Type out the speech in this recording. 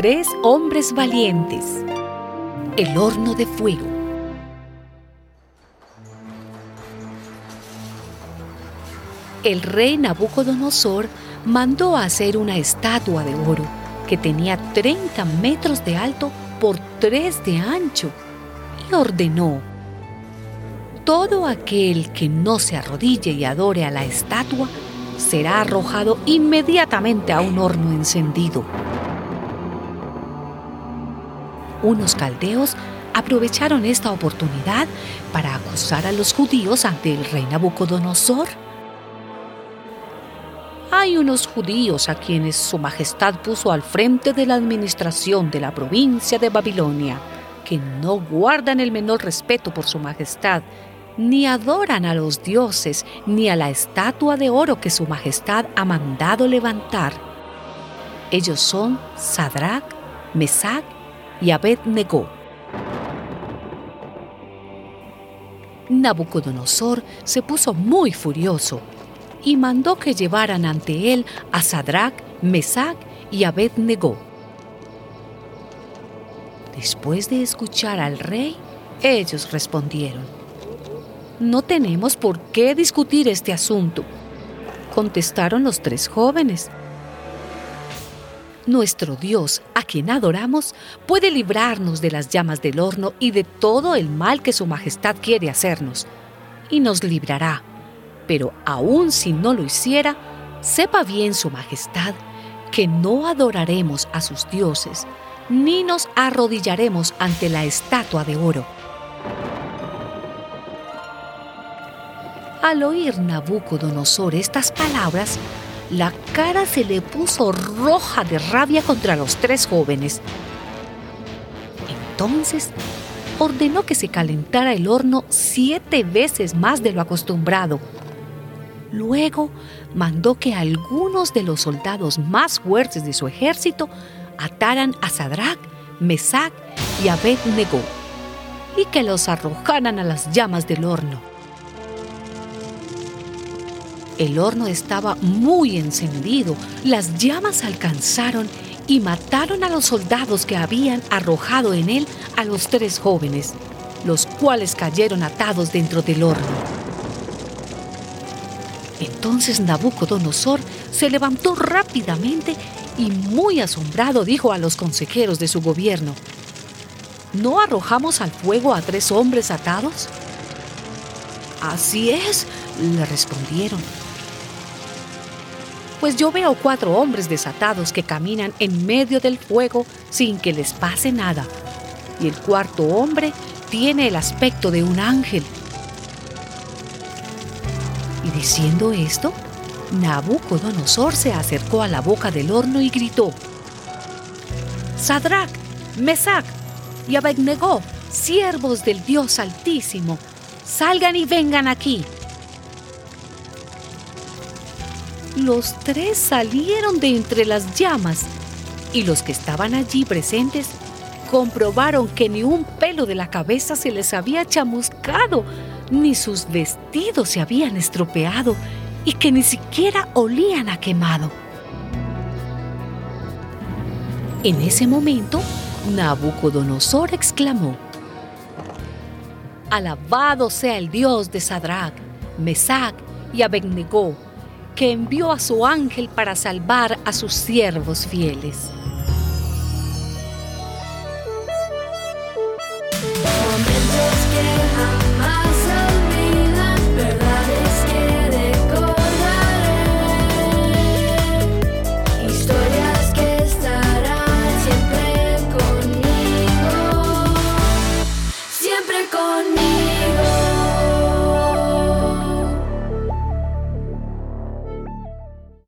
Tres hombres valientes. El horno de fuego. El rey Nabucodonosor mandó hacer una estatua de oro que tenía 30 metros de alto por 3 de ancho y ordenó, todo aquel que no se arrodille y adore a la estatua será arrojado inmediatamente a un horno encendido. Unos caldeos aprovecharon esta oportunidad para acusar a los judíos ante el rey Nabucodonosor. Hay unos judíos a quienes su majestad puso al frente de la administración de la provincia de Babilonia, que no guardan el menor respeto por su majestad, ni adoran a los dioses, ni a la estatua de oro que su majestad ha mandado levantar. Ellos son Sadrach, Mesach y Abed-Negó. Nabucodonosor se puso muy furioso y mandó que llevaran ante él a Sadrach, Mesach y Abed-Negó. Después de escuchar al rey, ellos respondieron, No tenemos por qué discutir este asunto, contestaron los tres jóvenes. Nuestro Dios, a quien adoramos, puede librarnos de las llamas del horno y de todo el mal que Su Majestad quiere hacernos, y nos librará. Pero aun si no lo hiciera, sepa bien Su Majestad que no adoraremos a sus dioses, ni nos arrodillaremos ante la estatua de oro. Al oír Nabucodonosor estas palabras, la cara se le puso roja de rabia contra los tres jóvenes. Entonces ordenó que se calentara el horno siete veces más de lo acostumbrado. Luego mandó que algunos de los soldados más fuertes de su ejército ataran a Sadrach, Mesach y Abed-Negó y que los arrojaran a las llamas del horno. El horno estaba muy encendido, las llamas alcanzaron y mataron a los soldados que habían arrojado en él a los tres jóvenes, los cuales cayeron atados dentro del horno. Entonces Nabucodonosor se levantó rápidamente y muy asombrado dijo a los consejeros de su gobierno, ¿no arrojamos al fuego a tres hombres atados? Así es, le respondieron pues yo veo cuatro hombres desatados que caminan en medio del fuego sin que les pase nada. Y el cuarto hombre tiene el aspecto de un ángel. Y diciendo esto, Nabucodonosor se acercó a la boca del horno y gritó: Sadrach, Mesach y Abednego, siervos del Dios Altísimo, salgan y vengan aquí. Los tres salieron de entre las llamas y los que estaban allí presentes comprobaron que ni un pelo de la cabeza se les había chamuscado, ni sus vestidos se habían estropeado y que ni siquiera olían a quemado. En ese momento, Nabucodonosor exclamó, Alabado sea el Dios de Sadrach, Mesach y Abednego, que envió a su ángel para salvar a sus siervos fieles.